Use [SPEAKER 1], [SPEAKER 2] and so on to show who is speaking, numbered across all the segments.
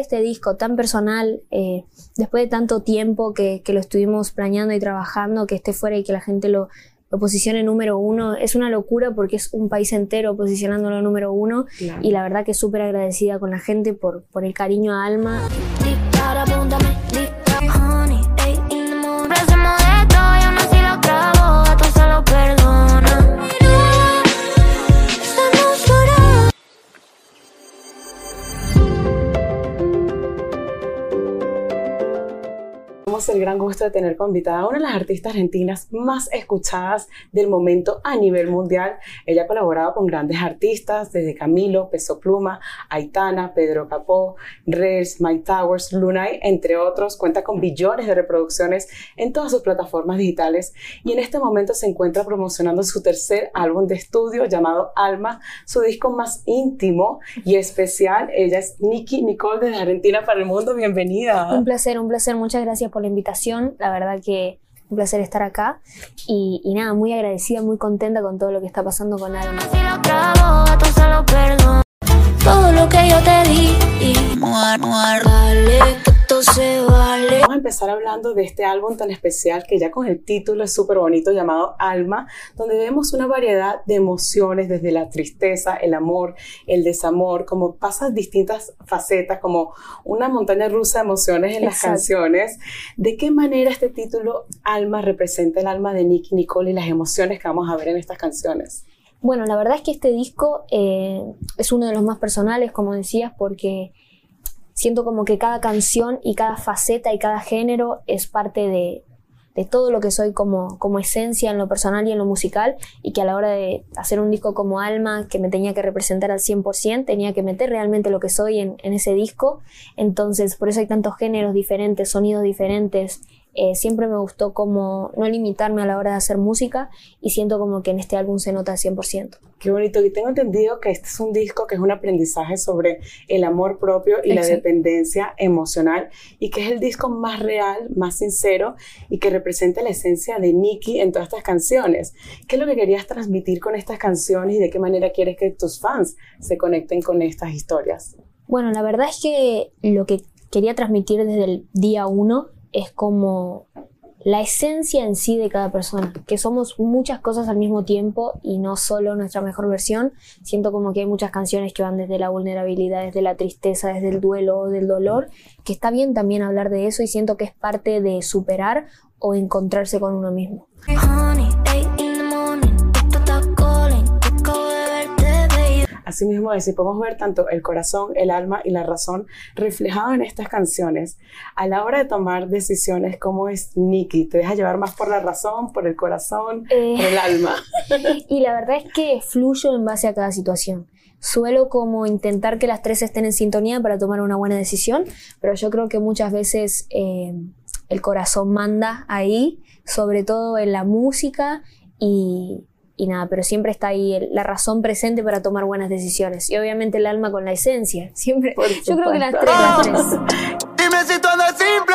[SPEAKER 1] este disco tan personal, eh, después de tanto tiempo que, que, lo estuvimos planeando y trabajando, que esté fuera y que la gente lo, lo posicione número uno, es una locura porque es un país entero posicionándolo número uno y la verdad que súper agradecida con la gente por, por el cariño a Alma.
[SPEAKER 2] El gran gusto de tener como invitada a una de las artistas argentinas más escuchadas del momento a nivel mundial. Ella ha colaborado con grandes artistas desde Camilo, Peso Pluma, Aitana, Pedro Capó, Rels, My Towers, Lunay, entre otros. Cuenta con billones de reproducciones en todas sus plataformas digitales y en este momento se encuentra promocionando su tercer álbum de estudio llamado Alma, su disco más íntimo y especial. Ella es Nikki Nicole desde Argentina para el mundo. Bienvenida.
[SPEAKER 1] Un placer, un placer. Muchas gracias por la invitación. La verdad que un placer estar acá. Y, nada, muy agradecida, muy contenta con todo lo que está pasando con Alma.
[SPEAKER 2] Empezar hablando de este álbum tan especial que ya con el título es súper bonito llamado Alma, donde vemos una variedad de emociones desde la tristeza, el amor, el desamor, como pasan distintas facetas, como una montaña rusa de emociones en las canciones. ¿De qué manera este título Alma representa el alma de Nicky Nicole y las emociones que vamos a ver en estas canciones?
[SPEAKER 1] Bueno, la verdad es que este disco eh, es uno de los más personales, como decías, porque siento como que cada canción y cada faceta y cada género es parte de, todo lo que soy como, como esencia en lo personal y en lo musical y que a la hora de hacer un disco como Alma que me tenía que representar al 100% tenía que meter realmente lo que soy en, en ese disco. Entonces por eso hay tantos géneros diferentes, sonidos diferentes eh, siempre me gustó como no limitarme a la hora de hacer música y siento como que en este álbum se nota al 100%.
[SPEAKER 2] Qué bonito. Y tengo entendido que este es un disco que es un aprendizaje sobre el amor propio y la dependencia emocional y que es el disco más real, más sincero y que representa la esencia de Nicky en todas estas canciones. ¿Qué es lo que querías transmitir con estas canciones y de qué manera quieres que tus fans se conecten con estas historias?
[SPEAKER 1] Bueno, la verdad es que lo que quería transmitir desde el día uno es como la esencia en sí de cada persona, que somos muchas cosas al mismo tiempo y no solo nuestra mejor versión. Siento como que hay muchas canciones que van desde la vulnerabilidad, desde la tristeza, desde el duelo, del dolor, que está bien también hablar de eso y siento que es parte de superar o encontrarse con uno mismo.
[SPEAKER 2] Asimismo, si podemos ver tanto el corazón, el alma y la razón reflejado en estas canciones. A la hora de tomar decisiones, ¿cómo es Nicky? ¿Te deja llevar más por la razón, por el corazón, eh, por el alma?
[SPEAKER 1] y la verdad es que fluyo en base a cada situación. Suelo como intentar que las tres estén en sintonía para tomar una buena decisión, pero yo creo que muchas veces eh, el corazón manda ahí, sobre todo en la música y, y nada, pero siempre está ahí la razón presente para tomar buenas decisiones. Y obviamente el alma con la esencia. Siempre. Yo creo que las tres, las tres. Dime si todo es simple.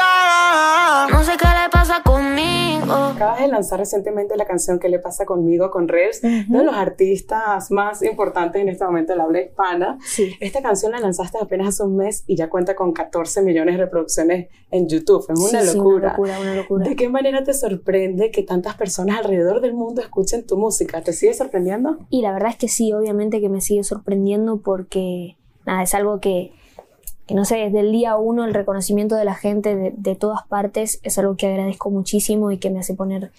[SPEAKER 2] Acabas de lanzar recientemente la canción ¿Qué le pasa conmigo? con Rels, uno de los artistas más importantes en este momento de la habla hispana.
[SPEAKER 1] Sí.
[SPEAKER 2] Esta canción la lanzaste apenas hace un mes y ya cuenta con 14 millones de reproducciones en YouTube. Es una, locura.
[SPEAKER 1] una locura. Una locura,
[SPEAKER 2] ¿De qué manera te sorprende que tantas personas alrededor del mundo escuchen tu música? ¿Te sigue sorprendiendo?
[SPEAKER 1] Y la verdad es que sí, obviamente que me sigue sorprendiendo porque, nada, es algo que que no sé, desde el día uno el reconocimiento de la gente de, todas partes es algo que agradezco muchísimo y que me hace poner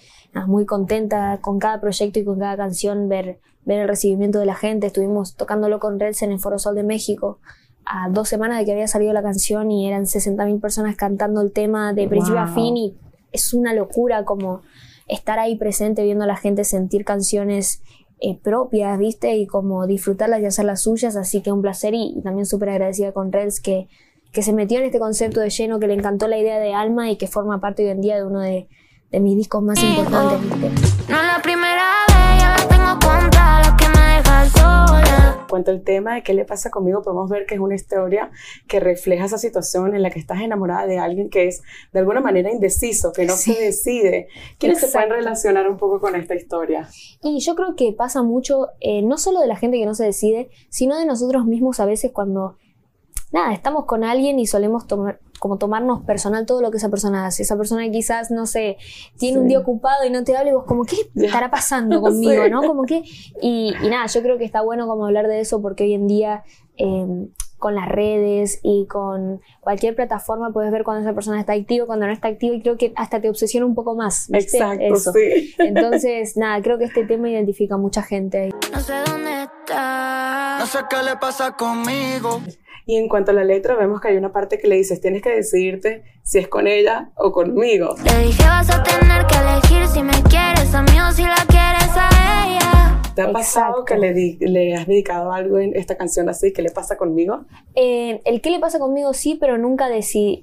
[SPEAKER 1] muy contenta con cada proyecto y con cada canción, ver, ver el recibimiento de la gente. Estuvimos tocándolo con Reds en el Foro Sol de México a dos semanas de que había salido la canción y eran 60.000 personas cantando el tema de principio a fin y es una locura como estar ahí presente viendo a la gente sentir canciones eh, propias, ¿viste? Y como disfrutarlas y hacer las suyas, así que un placer y, también súper agradecida con Reds que, que se metió en este concepto de lleno, que le encantó la idea de Alma y que forma parte hoy en día de uno de, de mis discos más importantes, ¿viste? No la primera sola
[SPEAKER 2] cuenta el tema de qué le pasa conmigo, podemos ver que es una historia que refleja esa situación en la que estás enamorada de alguien que es de alguna manera indeciso, que no se decide. ¿Quiénes se pueden relacionar un poco con esta historia?
[SPEAKER 1] Y yo creo que pasa mucho, eh, no solo de la gente que no se decide, sino de nosotros mismos a veces cuando nada, estamos con alguien y solemos tomar, como tomarnos personal todo lo que esa persona hace. Esa persona quizás, no sé, tiene un día ocupado y no te habla y vos como, ¿qué estará pasando conmigo? ¿no? Como que, y, y, nada, yo creo que está bueno como hablar de eso porque hoy en día... Eh, con las redes y con cualquier plataforma puedes ver cuando esa persona está activa, cuando no está activa y creo que hasta te obsesiona un poco más.
[SPEAKER 2] Exacto, sí.
[SPEAKER 1] Entonces, nada, creo que este tema identifica a mucha gente.
[SPEAKER 3] No sé dónde está, no sé qué le pasa conmigo.
[SPEAKER 2] Y en cuanto a la letra, vemos que hay una parte que le dices, tienes que decidirte si es con ella o conmigo.
[SPEAKER 3] Le dije, vas a tener que elegir si me quieres a mí o si la quieres a ella.
[SPEAKER 2] ¿Te ha pasado que le, le, has dedicado algo en esta canción así? ¿Qué le pasa conmigo?
[SPEAKER 1] Eh, el qué le pasa conmigo sí, pero nunca,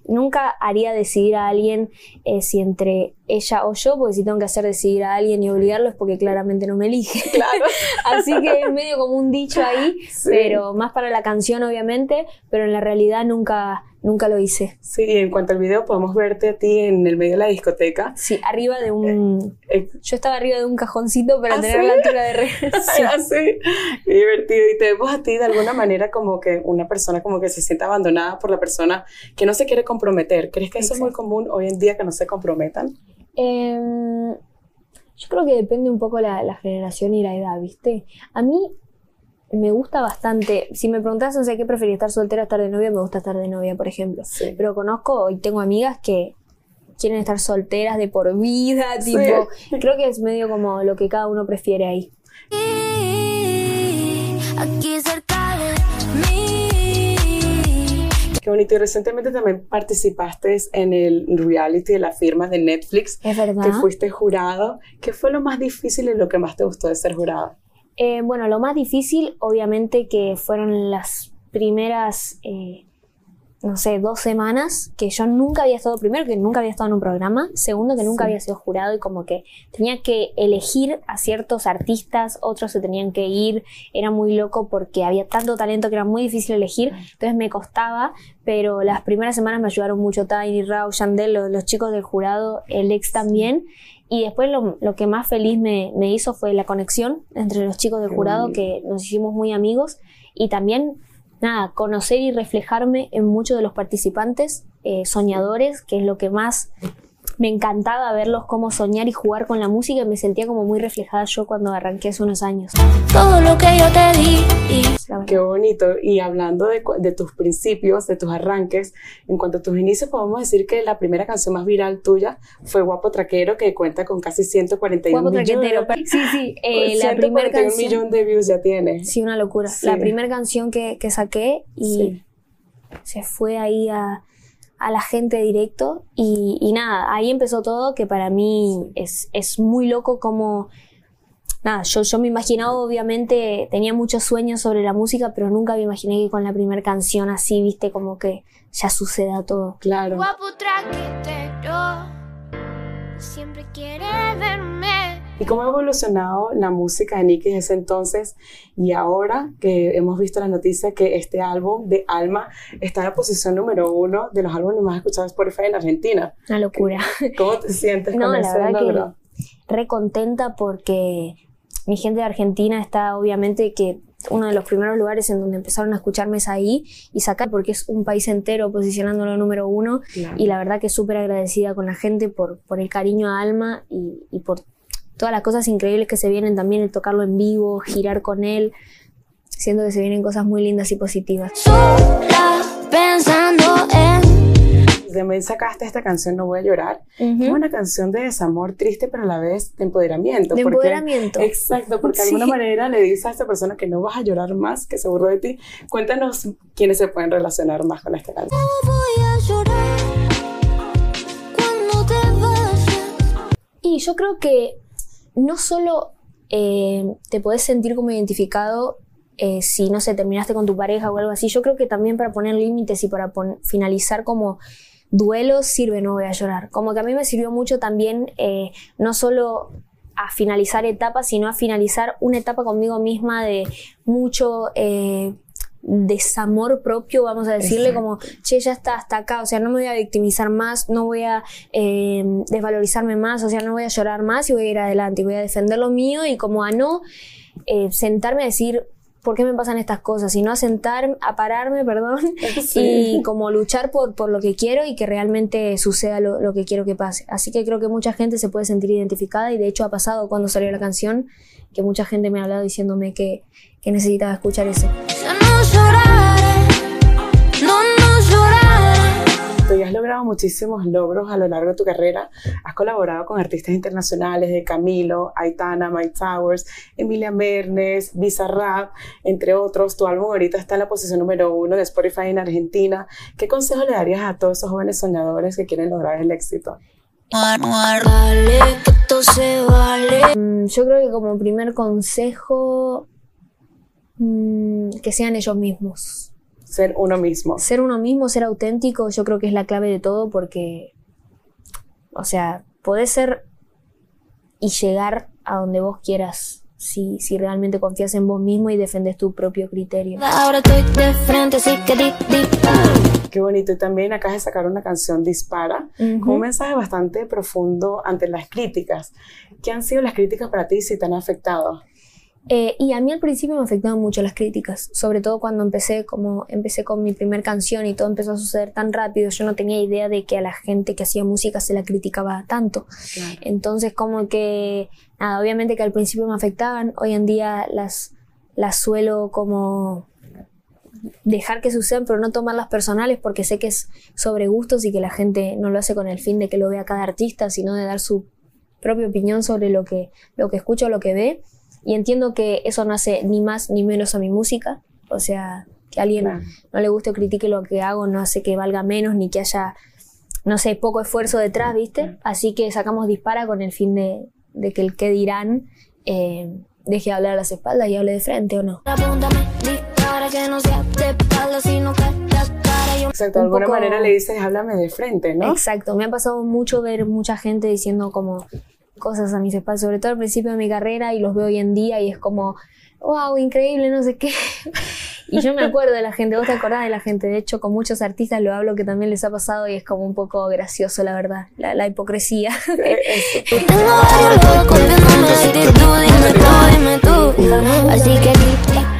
[SPEAKER 1] nunca haría decidir a alguien eh, si entre ella o yo, porque si tengo que hacer decidir a alguien y obligarlo es porque claramente no me elige.
[SPEAKER 2] Claro.
[SPEAKER 1] Así que es medio como un dicho ahí, pero más para la canción obviamente, pero en la realidad nunca Nunca lo hice.
[SPEAKER 2] Sí, en cuanto al video, podemos verte a ti en el medio de la discoteca.
[SPEAKER 1] Sí, arriba de un... Eh, eh, yo estaba arriba de un cajoncito para ¿Ah, tener la altura de red.
[SPEAKER 2] sí. sí. divertido. Y te vemos a ti de alguna manera como que una persona como que se siente abandonada por la persona que no se quiere comprometer. ¿Crees que eso es muy común hoy en día que no se comprometan?
[SPEAKER 1] Em, yo creo que depende un poco la, la generación y la edad, ¿viste? A mí me gusta bastante. Si me preguntas, no sé qué preferís, estar soltera o estar de novia, me gusta estar de novia, por ejemplo. Pero conozco y tengo amigas que quieren estar solteras de por vida, tipo. Creo que es medio como lo que cada uno prefiere ahí.
[SPEAKER 3] Aquí cerca
[SPEAKER 2] bonito. Y recientemente también participaste en el reality de las firmas de Netflix.
[SPEAKER 1] Es verdad.
[SPEAKER 2] Que fuiste jurado. ¿Qué fue lo más difícil y lo que más te gustó de ser jurado?
[SPEAKER 1] Eh, bueno, lo más difícil, obviamente, que fueron las primeras, eh, no sé, dos semanas, que yo nunca había estado, primero, que nunca había estado en un programa, segundo, que nunca había sido jurado y como que tenía que elegir a ciertos artistas, otros se tenían que ir, era muy loco porque había tanto talento que era muy difícil elegir, entonces me costaba, pero las primeras semanas me ayudaron mucho Tiny, Rao, Yandel, los, los chicos del jurado, el ex también. Y después lo, lo que más feliz me, me, hizo fue la conexión entre los chicos del jurado, que nos hicimos muy amigos. Y también, nada, conocer y reflejarme en muchos de los participantes eh, soñadores, que es lo que más me encantaba verlos cómo soñar y jugar con la música y me sentía como muy reflejada yo cuando arranqué hace unos años.
[SPEAKER 3] Todo lo que yo te di.
[SPEAKER 2] Qué bonito. Y hablando de, de, tus principios, de tus arranques, en cuanto a tus inicios, podemos decir que la primera canción más viral tuya fue Guapo Traquero, que cuenta con casi 141
[SPEAKER 1] Guapo
[SPEAKER 2] millones.
[SPEAKER 1] Sí, sí. Eh, la primera canción.
[SPEAKER 2] millón de views ya tiene.
[SPEAKER 1] Sí, una locura. La primera canción que, que saqué y sí. se fue ahí a a la gente directo y, nada, ahí empezó todo que para mí es, es muy loco como... Nada, yo, yo me imaginaba, obviamente, tenía muchos sueños sobre la música, pero nunca me imaginé que con la primera canción así, viste, como que ya suceda todo.
[SPEAKER 2] Claro.
[SPEAKER 3] Guapo siempre quiere verme.
[SPEAKER 2] ¿Y cómo ha evolucionado la música de Nicky desde ese entonces y ahora que hemos visto la noticia que este álbum de Alma está en la posición número uno de los álbumes más escuchados por Spotify en Argentina?
[SPEAKER 1] Una locura.
[SPEAKER 2] ¿Cómo te sientes
[SPEAKER 1] no,
[SPEAKER 2] con
[SPEAKER 1] la
[SPEAKER 2] ese
[SPEAKER 1] verdad
[SPEAKER 2] logro?
[SPEAKER 1] Que re contenta porque mi gente de Argentina está obviamente que uno de los primeros lugares en donde empezaron a escucharme es ahí y sacar porque es un país entero posicionándolo número uno
[SPEAKER 2] Claro.
[SPEAKER 1] y la verdad que súper agradecida con la gente por, por el cariño a Alma y, y por todas las cosas increíbles que se vienen también, el tocarlo en vivo, girar con él. Siento que se vienen cosas muy lindas y positivas.
[SPEAKER 3] Sola pensando en.
[SPEAKER 2] También sacaste esta canción No voy a llorar. Es una canción de desamor triste, pero a la vez de empoderamiento.
[SPEAKER 1] De
[SPEAKER 2] porque-
[SPEAKER 1] empoderamiento.
[SPEAKER 2] Exacto, porque de
[SPEAKER 1] Sí.
[SPEAKER 2] alguna manera le dices a esta persona que no vas a llorar más, que se burló de ti. Cuéntanos quiénes se pueden relacionar más con esta canción.
[SPEAKER 3] No voy a llorar cuando te vayas.
[SPEAKER 1] Y yo creo que no solo eh, te podés sentir como identificado eh, si, no sé, terminaste con tu pareja o algo así, yo creo que también para poner límites y para finalizar como duelos sirve No Voy a Llorar. Como que a mí me sirvió mucho también eh, no solo a finalizar etapas, sino a finalizar una etapa conmigo misma de mucho... desamor propio, vamos a decirle,
[SPEAKER 2] Exacto.
[SPEAKER 1] como, che, ya está hasta acá, o sea, no me voy a victimizar más, no voy a eh, desvalorizarme más, o sea, no voy a llorar más y voy a ir adelante y voy a defender lo mío y como a no eh, sentarme a decir, ¿por qué me pasan estas cosas? Sino a sentar, a pararme, perdón,
[SPEAKER 2] Sí.
[SPEAKER 1] y como luchar por, por lo que quiero y que realmente suceda lo, lo que quiero que pase. Así que creo que mucha gente se puede sentir identificada y de hecho ha pasado cuando salió la canción que mucha gente me ha hablado diciéndome que, que necesitaba escuchar eso.
[SPEAKER 2] Muchísimos logros a lo largo de tu carrera. Has colaborado con artistas internacionales de Camilo, Aitana, Mike Towers, Emilia Mernes, Bizarrap, entre otros. Tu álbum ahorita está en la posición número uno de Spotify en Argentina. ¿Qué consejo le darías a todos esos jóvenes soñadores que quieren lograr el éxito?
[SPEAKER 1] Mm, Yo creo que como primer consejo, mm, que sean ellos mismos.
[SPEAKER 2] Ser uno mismo.
[SPEAKER 1] Ser uno mismo, ser auténtico, yo creo que es la clave de todo porque, o sea, podés ser y llegar a donde vos quieras si, si realmente confías en vos mismo y defendes tu propio criterio.
[SPEAKER 3] Ahora estoy de frente, así que di, di.
[SPEAKER 2] Qué bonito. Y también acabas de sacar una canción Dispara, con
[SPEAKER 1] Ujú.
[SPEAKER 2] un mensaje bastante profundo ante las críticas. ¿Qué han sido las críticas para ti si te han afectado?
[SPEAKER 1] Eh, y a mí al principio me afectaban mucho las críticas, sobre todo cuando empecé como empecé con mi primer canción y todo empezó a suceder tan rápido, yo no tenía idea de que a la gente que hacía música se la criticaba tanto. Entonces como que, nada, obviamente que al principio me afectaban, hoy en día las, las suelo como dejar que sucedan, pero no tomarlas personales porque sé que es sobre gustos y que la gente no lo hace con el fin de que lo vea cada artista, sino de dar su propia opinión sobre lo que, lo que escucha o lo que ve. Y entiendo que eso no hace ni más ni menos a mi música. O sea, que a alguien
[SPEAKER 2] Claro.
[SPEAKER 1] no le guste o critique lo que hago no hace que valga menos ni que haya, no sé, poco esfuerzo detrás, ¿viste? Así que sacamos dispara con el fin de, de que el que dirán eh, deje de hablar a las espaldas y hable de frente o no.
[SPEAKER 3] Apúntame, dispara que no sea de espalda, sino que la cara yo
[SPEAKER 2] Exacto, de
[SPEAKER 1] Un
[SPEAKER 2] alguna
[SPEAKER 1] poco-
[SPEAKER 2] manera le dices, háblame de frente, ¿no?
[SPEAKER 1] Exacto, me ha pasado mucho ver mucha gente diciendo como cosas a mis espaldas, sobre todo al principio de mi carrera y los veo hoy en día y es como, wow, increíble, no sé qué. Y yo me acuerdo de la gente, vos te acordás de la gente, de hecho con muchos artistas lo hablo que también les ha pasado y es como un poco gracioso, la verdad, la, la hipocresía.
[SPEAKER 3] Así que